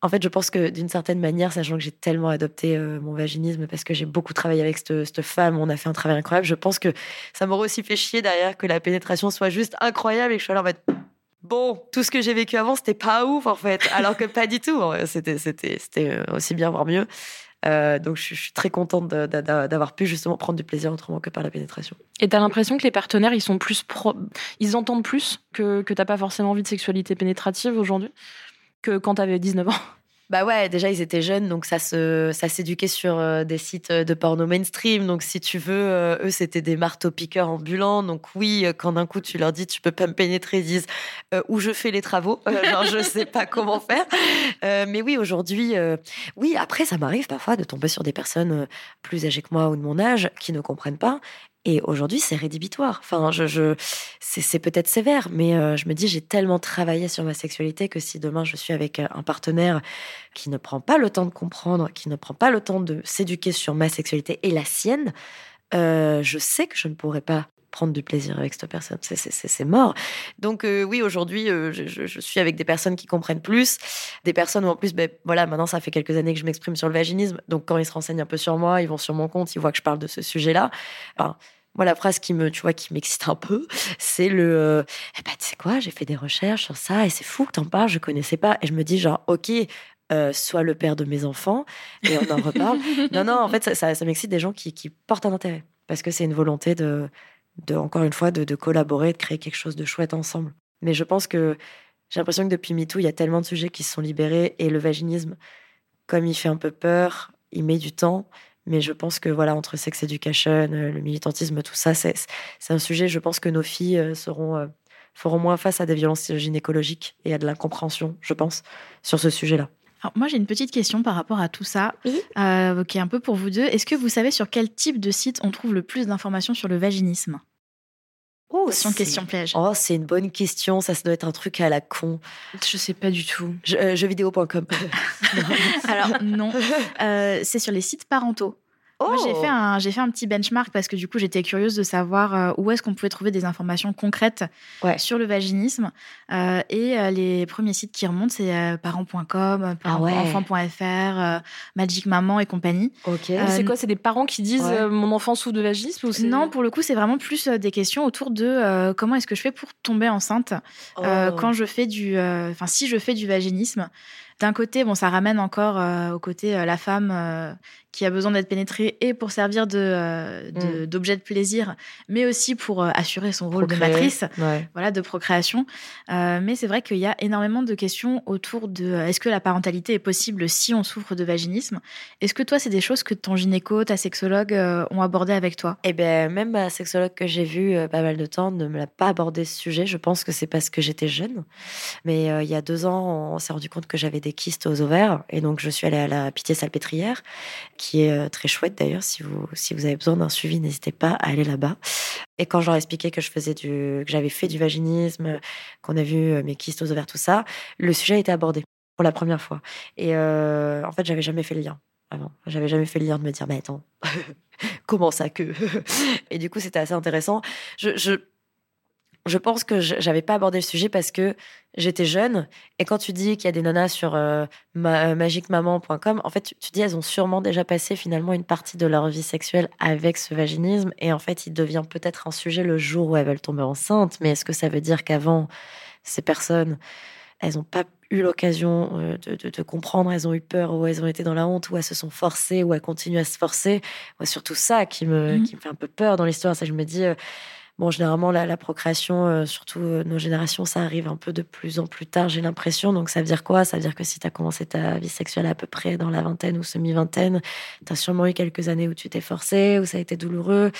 en fait, je pense que d'une certaine manière, sachant que j'ai tellement adopté euh, mon vaginisme parce que j'ai beaucoup travaillé avec cette, femme, on a fait un travail incroyable, je pense que ça m'aurait aussi fait chier derrière que la pénétration soit juste incroyable et que je sois là en fait bon, tout ce que j'ai vécu avant, c'était pas ouf en fait, <laughs> alors que pas du tout. C'était, c'était, c'était euh, aussi bien, voire mieux. Euh, donc je, suis très contente d'avoir pu justement prendre du plaisir autrement que par la pénétration. Et t'as l'impression que les partenaires, ils sont plus pro... ils entendent plus que, que t'as pas forcément envie de sexualité pénétrative aujourd'hui? Que quand tu avais 19 ans bah ouais, déjà ils étaient jeunes, donc ça se, ça s'éduquait sur euh, des sites de porno mainstream. Donc si tu veux, euh, eux c'était des marteaux piqueurs ambulants. Donc oui, euh, quand d'un coup tu leur dis tu peux pas me pénétrer, ils disent où je fais les travaux? genre je sais pas <laughs> comment faire. mais oui, aujourd'hui, oui. Après ça m'arrive parfois de tomber sur des personnes plus âgées que moi ou de mon âge qui ne comprennent pas et aujourd'hui, c'est rédhibitoire. Enfin, je, je c'est peut-être sévère, mais euh, je me dis, j'ai tellement travaillé sur ma sexualité que si demain je suis avec euh, un partenaire qui ne prend pas le temps de comprendre, qui ne prend pas le temps de s'éduquer sur ma sexualité et la sienne, euh, je sais que je ne pourrai pas prendre du plaisir avec cette personne. C'est mort. Donc euh, oui, aujourd'hui, euh, je, suis avec des personnes qui comprennent plus, des personnes où en plus, ben, voilà, maintenant ça fait quelques années que je m'exprime sur le vaginisme. Donc quand ils se renseignent un peu sur moi, ils vont sur mon compte, ils voient que je parle de ce sujet-là. moi, la phrase qui me, tu vois, qui m'excite un peu, c'est le, euh, eh ben, tu sais quoi, j'ai fait des recherches sur ça et c'est fou que t'en parles, je connaissais pas. Et je me dis genre, ok, soit le père de mes enfants et on en reparle. <laughs> non, non, en fait, ça, ça, m'excite des gens qui, qui portent un intérêt parce que c'est une volonté de, de encore une fois, de, collaborer, de créer quelque chose de chouette ensemble. Mais je pense que j'ai l'impression que depuis MeToo, il y a tellement de sujets qui se sont libérés et le vaginisme, comme il fait un peu peur, il met du temps. Mais je pense que voilà, entre sex education, euh, le militantisme, tout ça, c'est un sujet. Je pense que nos filles euh, seront euh, feront moins face à des violences gynécologiques et à de l'incompréhension, je pense, sur ce sujet-là. Alors moi j'ai une petite question par rapport à tout ça, qui est un peu pour vous deux. Est-ce que vous savez sur quel type de site on trouve le plus d'informations sur le vaginisme? Oh, question, question piège. Oh, c'est une bonne question. Ça, ça doit être un truc à la con. Je sais pas du tout. Je, euh, jeuxvideo.com. <laughs> Alors non, euh, c'est sur les sites parentaux. Moi, j'ai Oh fait, un, j'ai fait un petit benchmark parce que du coup, j'étais curieuse de savoir euh, où est-ce qu'on pouvait trouver des informations concrètes Ouais. sur le vaginisme. Euh, et euh, les premiers sites qui remontent, c'est euh, parents.com, Ah ouais. enfants.fr, euh, Magic Maman et compagnie. Ok. C'est quoi C'est des parents qui disent ouais. mon enfant souffre de vaginisme ou Non, pour le coup, c'est vraiment plus des questions autour de comment est-ce que je fais pour tomber enceinte Oh. quand je fais du, enfin si je fais du vaginisme. D'un côté, bon, ça ramène encore euh, au côté euh, la femme euh, qui a besoin d'être pénétrée et pour servir de euh, de- d'objet de plaisir, mais aussi pour assurer son rôle de matrice, Ouais. voilà, de procréation. Mais c'est vrai qu'il y a énormément de questions autour de est-ce que la parentalité est possible si on souffre de vaginisme? Est-ce que toi, c'est des choses que ton gynéco, ta sexologue ont abordé avec toi? Eh ben, même ma sexologue que j'ai vue pas mal de temps ne me l'a pas abordé ce sujet. Je pense que c'est parce que j'étais jeune. Mais il y a deux ans, on s'est rendu compte que j'avais des kystes aux ovaires. Et donc, je suis allée à la Pitié Salpêtrière, qui est euh, très chouette d'ailleurs. Si vous, si vous avez besoin d'un suivi, n'hésitez pas à aller là-bas. Et quand je leur ai expliqué que je faisais du, que j'avais fait du vaginisme, qu'on a vu euh, mes kystes aux ovaires, tout ça, le sujet a été abordé pour la première fois. Et euh, en fait, j'avais jamais fait le lien avant. J'avais jamais fait le lien de me dire, mais attends, <laughs> comment ça que? <laughs> Et du coup, c'était assez intéressant. Je, je pense que je- j'avais pas abordé le sujet parce que j'étais jeune. Et quand tu dis qu'il y a des nanas sur euh, ma- euh, magicmaman.com, en fait, tu, tu dis elles ont sûrement déjà passé finalement une partie de leur vie sexuelle avec ce vaginisme. Et en fait, il devient peut-être un sujet le jour où elles veulent tomber enceintes. Mais est-ce que ça veut dire qu'avant, ces personnes, elles n'ont pas eu l'occasion euh, de, de- de comprendre, elles ont eu peur, ou elles ont été dans la honte, ou elles se sont forcées, ou elles continuent à se forcer? Ouais, surtout ça qui me, qui me fait un peu peur dans l'histoire. Ça, je me dis, euh, bon, généralement, la, la procréation, euh, surtout euh, nos générations, ça arrive un peu de plus en plus tard, j'ai l'impression. Donc, ça veut dire quoi? Ça veut dire que si tu as commencé ta vie sexuelle à peu près dans la vingtaine ou semi-vingtaine, tu as sûrement eu quelques années où tu t'es forcé, où ça a été douloureux.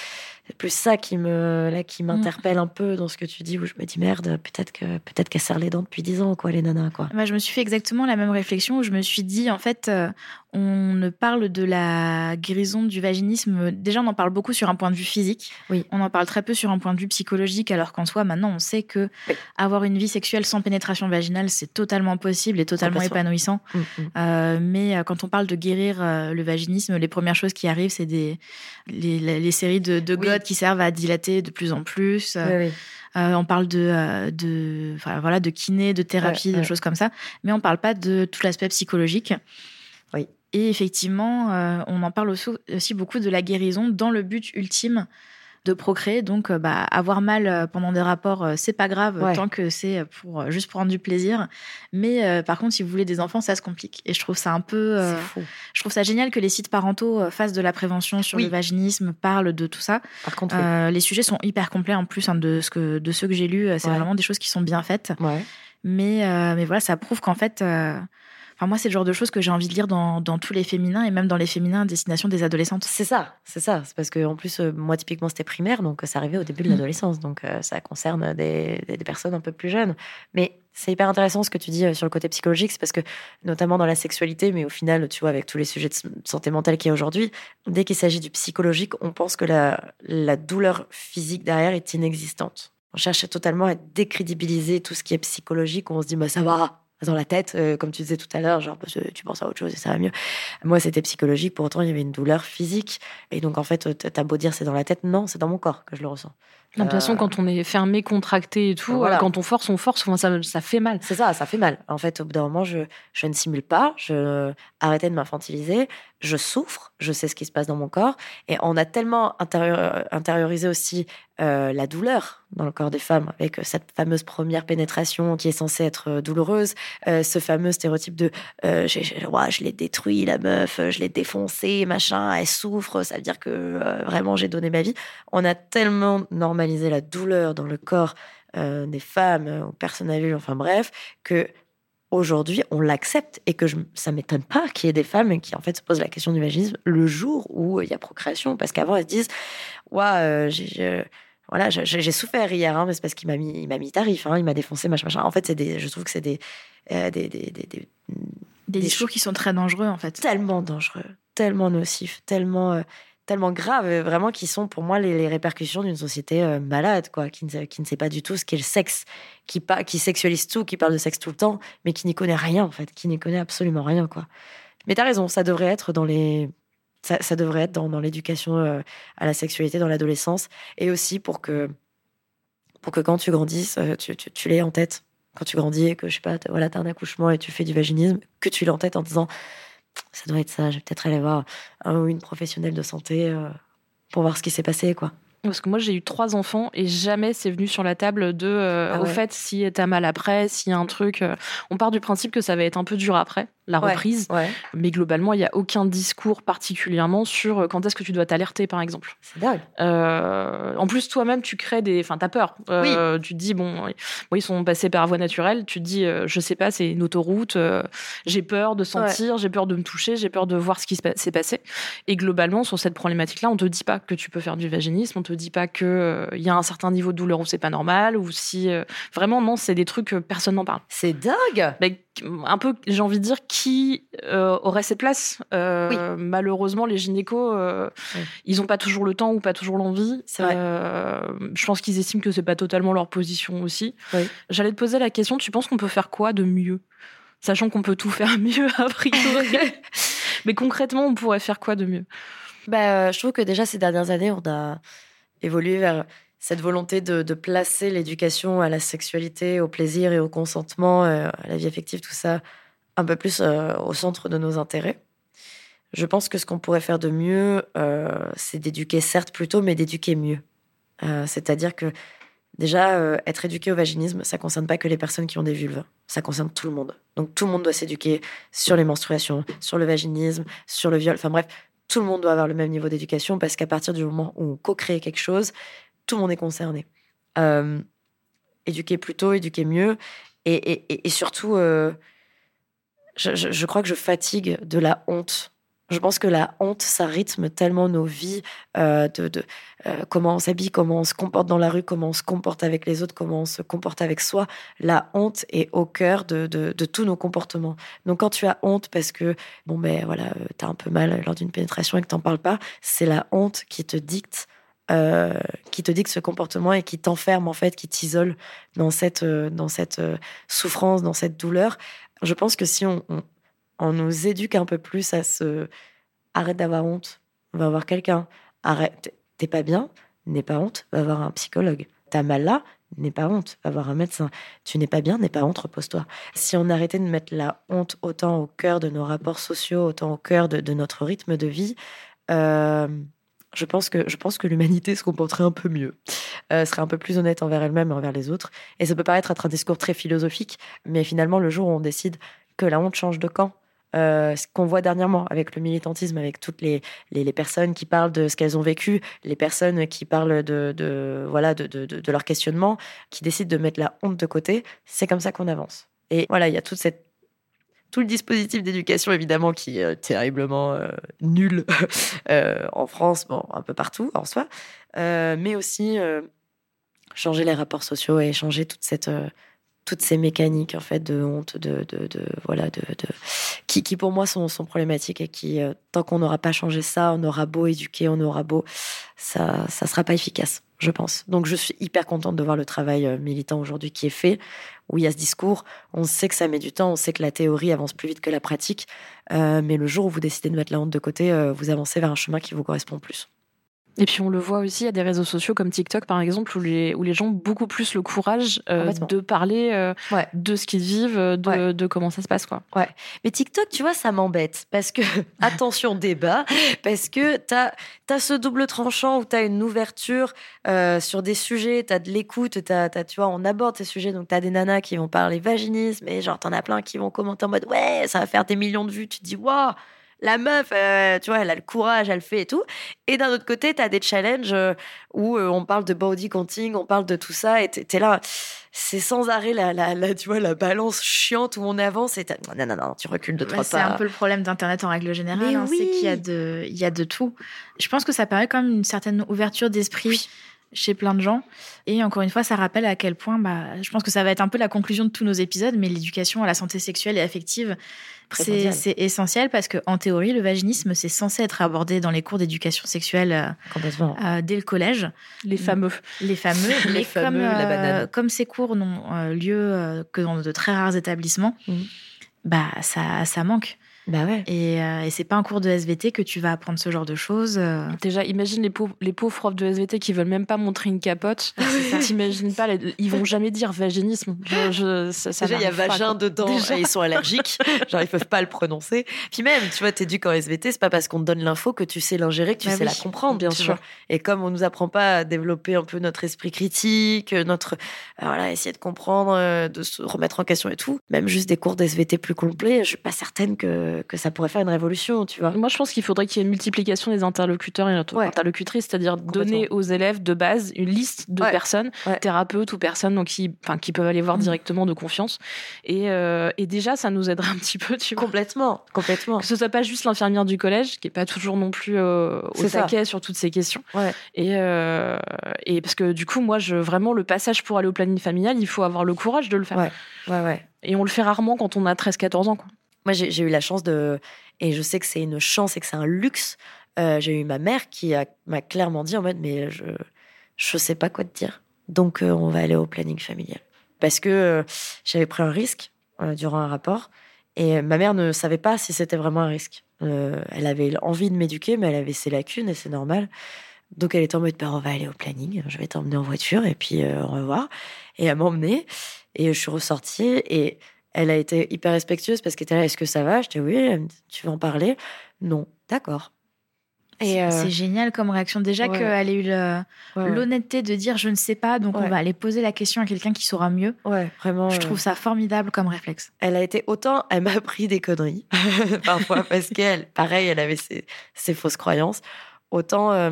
C'est plus ça qui me, là, qui m'interpelle un peu dans ce que tu dis, où je me dis, merde, peut-être que peut-être qu'elles serrent les dents depuis 10 ans, quoi, les nanas, quoi. Bah, je me suis fait exactement la même réflexion où je me suis dit, en fait, euh, on ne parle de la guérison du vaginisme. Déjà, on en parle beaucoup sur un point de vue physique. Oui. On en parle très peu sur un point de vue psychologique, alors qu'en soi, maintenant, on sait que Oui. avoir une vie sexuelle sans pénétration vaginale, c'est totalement possible et totalement épanouissant. Mm, mm. Euh, mais euh, quand on parle de guérir euh, le vaginisme, les premières choses qui arrivent, c'est des les, les- les séries de, de Oui. Qui servent à dilater de plus en plus. Euh, Oui, oui. euh, on parle de, euh, de, voilà, de kiné, de thérapie, Ouais, de ouais. choses comme ça, mais on parle pas de tout l'aspect psychologique. Oui. Et effectivement, euh, on en parle aussi, aussi beaucoup de la guérison dans le but ultime de procréer. Donc, euh, bah, avoir mal euh, pendant des rapports, euh, c'est pas grave Ouais. tant que c'est pour juste prendre du plaisir. Mais euh, par contre, si vous voulez des enfants, ça se complique. Et je trouve ça un peu, euh, je trouve ça génial que les sites parentaux fassent de la prévention sur Oui. le vaginisme, parlent de tout ça. Par contre, oui. Euh, les sujets sont hyper complets en plus hein, de, ce que, de ceux que j'ai lus. C'est Ouais. vraiment des choses qui sont bien faites. ouais. Mais, mais voilà, ça prouve qu'en fait, enfin, moi, c'est le genre de choses que j'ai envie de lire dans, dans tous les féminins et même dans les féminins à destination des adolescentes. C'est ça, c'est ça. C'est parce que en plus, euh, moi typiquement, c'était primaire, donc euh, ça arrivait au début de Mm. l'adolescence, donc euh, ça concerne des, des- des personnes un peu plus jeunes. Mais c'est hyper intéressant ce que tu dis sur le côté psychologique, c'est parce que notamment dans la sexualité, mais au final, tu vois, avec tous les sujets de santé mentale qu'il y a aujourd'hui, dès qu'il s'agit du psychologique, on pense que la, la douleur physique derrière est inexistante. On cherche totalement à décrédibiliser tout ce qui est psychologique. où On se dit, bah ça va. Dans la tête, euh, comme tu disais tout à l'heure, genre tu penses à autre chose et ça va mieux. Moi, c'était psychologique, pour autant, il y avait une douleur physique. Et donc, en fait, t'as beau dire c'est dans la tête, non, c'est dans mon corps que je le ressens. De toute façon, Euh, quand on est fermé, contracté et tout, Voilà. quand on force, on force, ça, ça fait mal. C'est ça, ça fait mal. En fait, au bout d'un moment, je, je ne simule pas, je arrêtais de m'infantiliser, je souffre, je sais ce qui se passe dans mon corps. Et on a tellement intérieur- intériorisé aussi euh, la douleur dans le corps des femmes, avec cette fameuse première pénétration qui est censée être euh, douloureuse, euh, ce fameux stéréotype de euh, ouah, je l'ai détruit, la meuf, je l'ai défoncée, machin, elle souffre, ça veut dire que vraiment j'ai donné ma vie. On a tellement normalisé la douleur dans le corps euh, des femmes, euh, aux personnes adultes, enfin bref, que aujourd'hui on l'accepte et que je, ça m'étonne pas qu'il y ait des femmes qui en fait se posent la question du vaginisme le jour où il y a procréation, parce qu'avant elles se disent, euh, j'ai- voilà, j'ai souffert hier, hein, mais c'est parce qu'il m'a mis, il m'a mis tarif, hein, il m'a défoncé, machin, machin. En fait, c'est des, je trouve que c'est des, euh, des, des, des- des- Des Des discours qui sont très dangereux, en fait. tellement dangereux, tellement nocifs, tellement, euh, tellement graves, euh, vraiment qui sont pour moi les, répercussions d'une société euh, malade, quoi, qui ne, sait- pas du tout ce qu'est le sexe, qui, pa- qui sexualise tout, qui parle de sexe tout le temps, mais qui n'y connaît rien en fait, qui n'y connaît absolument rien, quoi. Mais t'as raison, ça devrait être dans les Ça, devrait être dans, l'éducation euh, à la sexualité, dans l'adolescence, et aussi pour que, pour que quand tu grandisses, tu, tu, l'aies en tête. Quand tu grandis et que, je sais pas, t'as- voilà, t'as un accouchement et tu fais du vaginisme, que tu l'aies en tête en disant, ça doit être ça, je vais peut-être aller voir un ou une professionnelle de santé euh, pour voir ce qui s'est passé, quoi. Parce que moi, j'ai eu trois enfants et jamais c'est venu sur la table de, euh, Ah au fait, si t'as mal après, s'il y a un truc. euh, on part du principe que ça va être un peu dur après, la Ouais, reprise. Ouais, Mais globalement, il n'y a aucun discours particulièrement sur euh, quand est-ce que tu dois t'alerter, par exemple. c'est dingue. Euh, en plus, toi-même, tu crées des. Enfin, t'as peur. Euh, Tu te dis, bon, oui, ils sont passés par voie naturelle. Tu te dis, euh, je sais pas, c'est une autoroute. j'ai peur de sentir, j'ai peur de me toucher, j'ai peur de voir ce qui s'est passé. Et globalement, sur cette problématique-là, on te dit pas que tu peux faire du vaginisme. On te dit pas que euh, il y a un certain niveau de douleur où c'est pas normal ou si vraiment non, c'est des trucs que personne n'en parle. C'est dingue. Mais un peu, j'ai envie de dire, qui euh, aurait cette place? Euh, Malheureusement, les gynécos, euh, Oui. ils n'ont pas toujours le temps ou pas toujours l'envie. Je pense qu'ils estiment que c'est pas totalement leur position aussi. Oui. J'allais te poser la question, tu penses qu'on peut faire quoi de mieux? Sachant qu'on peut tout faire <laughs> mieux, a priori. <laughs> Mais concrètement, on pourrait faire quoi de mieux? Bah, je trouve que déjà ces dernières années, on a évolué vers cette volonté de, placer l'éducation à la sexualité, au plaisir et au consentement, euh, à la vie affective, tout ça, un peu plus euh, au centre de nos intérêts. Je pense que ce qu'on pourrait faire de mieux, euh, c'est d'éduquer certes plutôt, mais d'éduquer mieux. C'est-à-dire que déjà, être éduqué au vaginisme, ça concerne pas que les personnes qui ont des vulves, ça concerne tout le monde. Donc tout le monde doit s'éduquer sur les menstruations, sur le vaginisme, sur le viol, enfin bref, tout le monde doit avoir le même niveau d'éducation parce qu'à partir du moment où on co-crée quelque chose, tout le monde est concerné. Euh, éduquer plus tôt, éduquer mieux, et, surtout, euh, je, crois que je fatigue de la honte. Je pense que la honte, ça rythme tellement nos vies, euh, de, comment on s'habille, comment on se comporte dans la rue, comment on se comporte avec les autres, comment on se comporte avec soi. La honte est au cœur de, de- tous nos comportements. Donc quand tu as honte parce que bon ben voilà, t'as un peu mal lors d'une pénétration et que t'en parles pas, c'est la honte qui te dicte, euh, qui te dicte ce comportement et qui t'enferme en fait, qui t'isole dans cette euh, dans cette euh, souffrance, dans cette douleur. Je pense que si on, on, nous éduque un peu plus à se arrête d'avoir honte, on va voir quelqu'un, arrête, t'es pas bien, n'aie pas honte, va voir un psychologue. T'as mal là, n'aie pas honte, va voir un médecin. Tu n'es pas bien, n'aie pas honte, repose-toi. Si on arrêtait de mettre la honte autant au cœur de nos rapports sociaux, autant au cœur de, notre rythme de vie, je pense que, je pense que l'humanité se comporterait un peu mieux, euh, serait un peu plus honnête envers elle-même et envers les autres. Et ça peut paraître être un discours très philosophique, mais finalement, le jour où on décide que la honte change de camp, euh, ce qu'on voit dernièrement avec le militantisme, avec toutes les, les, personnes qui parlent de ce qu'elles ont vécu, les personnes qui parlent de, de voilà de, de, de leur questionnement, qui décident de mettre la honte de côté, c'est comme ça qu'on avance. Et voilà, il y a toute cette tout le dispositif d'éducation évidemment qui est terriblement euh, nul <laughs> euh, en France, bon un peu partout en soi, euh, mais aussi euh, changer les rapports sociaux et changer toute cette euh, toutes ces mécaniques en fait de honte, de, de, voilà, de, de qui, qui pour moi sont, problématiques et qui euh, tant qu'on n'aura pas changé ça, on aura beau éduquer, on aura beau, ça, ça sera pas efficace, je pense. Donc je suis hyper contente de voir le travail euh, militant aujourd'hui qui est fait, où il y a ce discours. On sait que ça met du temps, on sait que la théorie avance plus vite que la pratique, euh, mais le jour où vous décidez de mettre la honte de côté, euh, vous avancez vers un chemin qui vous correspond plus. Et puis on le voit aussi, il y a des réseaux sociaux comme TikTok par exemple, où les, où les gens ont beaucoup plus le courage euh, de parler euh, Ouais. de ce qu'ils vivent, euh, de, Ouais. de comment ça se passe. quoi. Ouais. Mais TikTok, tu vois, ça m'embête. Parce que, <laughs> attention, débat, parce que t'as as ce double tranchant où t'as une ouverture euh, sur des sujets, t'as de l'écoute, tu vois, on aborde ces sujets, donc t'as des nanas qui vont parler vaginisme, et genre, t'en as plein qui vont commenter en mode, ouais, ça va faire des millions de vues. Tu te dis, waouh, la meuf, euh, tu vois, elle a le courage, elle le fait et tout. Et d'un autre côté, t'as des challenges euh, où euh, on parle de body counting, on parle de tout ça, et t'es là, c'est sans arrêt la, la, la, tu vois, la balance chiante où on avance et non, non, non, tu recules de Bah, trois c'est pas. un peu le problème d'Internet en règle générale. Hein, C'est oui. qu'il y a de, il y a de tout. Je pense que ça permet quand même une certaine ouverture d'esprit chez plein de gens. Et encore une fois, ça rappelle à quel point, bah, je pense que ça va être un peu la conclusion de tous nos épisodes, mais l'éducation à la santé sexuelle et affective, c'est essentiel parce que en théorie, le vaginisme, c'est censé être abordé dans les cours d'éducation sexuelle euh, Complètement. euh, dès le collège. Les fameux. Les fameux, <laughs> Les mais fameux, comme, la euh, banane. comme ces cours n'ont euh, lieu euh, que dans de très rares établissements, Mhm. bah ça, ça manque. Bah ouais. Et, euh, et c'est pas un cours de SVT que tu vas apprendre ce genre de choses. euh. Déjà, imagine les pauvres, les pauvres profs de SVT qui veulent même pas montrer une capote. <laughs> T'imagines pas, les- ils vont jamais dire vaginisme. Je, je- ça, ça Déjà, il y a vagin dedans Déjà. et ils sont allergiques. <laughs> Genre, ils peuvent pas le prononcer. Puis même, tu vois, t'éduques en SVT, c'est pas parce qu'on te donne l'info que tu sais l'ingérer, que tu Bah sais oui, la comprendre, bien sûr. vois. Et comme on nous apprend pas à développer un peu notre esprit critique, notre, euh, voilà, essayer de comprendre, euh, de se remettre en question et tout, même juste des cours d'SVT plus complets, je suis pas certaine que, que ça pourrait faire une révolution, tu vois. Moi, je pense qu'il faudrait qu'il y ait une multiplication des interlocuteurs et Ouais. interlocutrices, c'est-à-dire donner aux élèves de base une liste de Ouais. personnes, Ouais. thérapeutes ou personnes donc, qui, qui peuvent aller voir Mm. directement de confiance. Et, euh, et déjà, ça nous aiderait un petit peu, tu vois. Complètement, complètement. Que ce soit pas juste l'infirmière du collège, qui est pas toujours non plus euh, au ça. taquet sur toutes ces questions. Et, euh, et parce que du coup, moi, je, vraiment, le passage pour aller au planning familial, il faut avoir le courage de le faire. Ouais. Ouais, ouais. Et on le fait rarement quand on a 13-14 ans. Quoi. Moi, j'ai eu la chance de. Et je sais que c'est une chance et que c'est un luxe. euh, j'ai eu ma mère qui m'a clairement dit en mode Mais je je sais pas quoi te dire. Donc, euh, on va aller au planning familial. Parce que euh, j'avais pris un risque durant un rapport. Et ma mère ne savait pas si c'était vraiment un risque. Elle avait envie de m'éduquer, mais elle avait ses lacunes et c'est normal. Donc elle était en mode, bah, on va aller au planning, je vais t'emmener en voiture et puis euh, au revoir. Et elle m'a emmenée et je suis ressortie et elle a été hyper respectueuse parce qu'elle était là, est-ce que ça va? Oui, elle me dit, tu veux en parler? Non, d'accord. Et C'est euh, c'est génial comme réaction. Déjà ouais. qu'elle ait eu le- ouais, ouais. l'honnêteté de dire je ne sais pas, donc on va aller poser la question à quelqu'un qui saura mieux. Ouais, vraiment. Je euh, trouve ça formidable comme réflexe. elle a été autant, elle m'a appris des conneries <laughs> parfois parce qu'elle, pareil, elle avait ses, ses fausses croyances. Autant euh,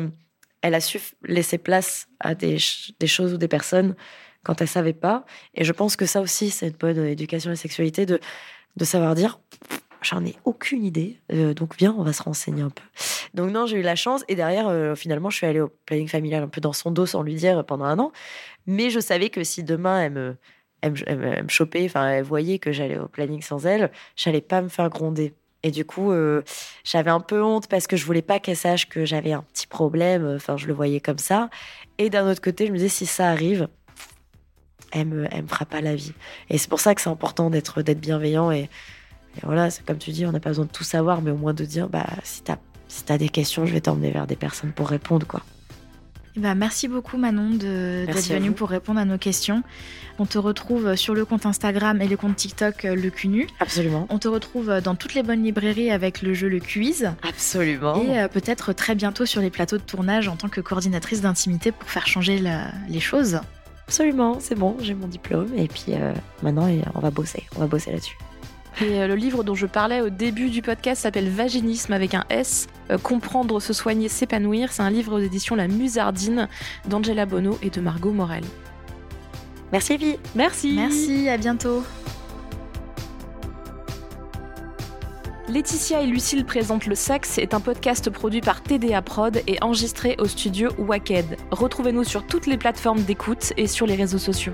elle a su laisser place à des choses ou des personnes quand elle savait pas. Et je pense que ça aussi, c'est une bonne éducation à la sexualité de, de savoir dire. J'en ai aucune idée, euh, donc viens, on va se renseigner un peu. Donc non, j'ai eu la chance et derrière, euh, finalement, je suis allée au planning familial un peu dans son dos sans lui dire pendant un an. Mais je savais que si demain elle me, elle me, elle chopait, enfin, elle voyait que j'allais au planning sans elle, j'allais pas me faire gronder. Et du coup, euh, j'avais un peu honte parce que je voulais pas qu'elle sache que j'avais un petit problème. Enfin, je le voyais comme ça. Et d'un autre côté, je me disais, si ça arrive, elle me, elle me fera pas la vie. Et c'est pour ça que c'est important d'être, bienveillant. Et, et voilà, comme tu dis, on n'a pas besoin de tout savoir, mais au moins de dire, bah, si t'as, si t'as des questions, je vais t'emmener vers des personnes pour répondre, quoi. Ben, merci beaucoup Manon d'être venue pour répondre à nos questions. On te retrouve sur le compte Instagram et le compte TikTok euh, Le Cunu. Absolument. On te retrouve dans toutes les bonnes librairies avec le jeu Le Quiz. Absolument. Et euh, peut-être très bientôt sur les plateaux de tournage en tant que coordinatrice d'intimité pour faire changer la- les choses. Absolument, c'est bon, j'ai mon diplôme. Et puis euh, maintenant, on va bosser. On va bosser là-dessus. Et euh, le livre dont je parlais au début du podcast s'appelle Vaginisme avec un S, euh, Comprendre, se soigner, s'épanouir. C'est un livre aux éditions La Musardine d'Angela Bono et de Margot Morel. Merci, Evie. Merci. Merci, à bientôt. Laetitia et Lucille présentent Le Sexe est un podcast produit par TDA Prod et enregistré au studio Wacked. Retrouvez-nous sur toutes les plateformes d'écoute et sur les réseaux sociaux.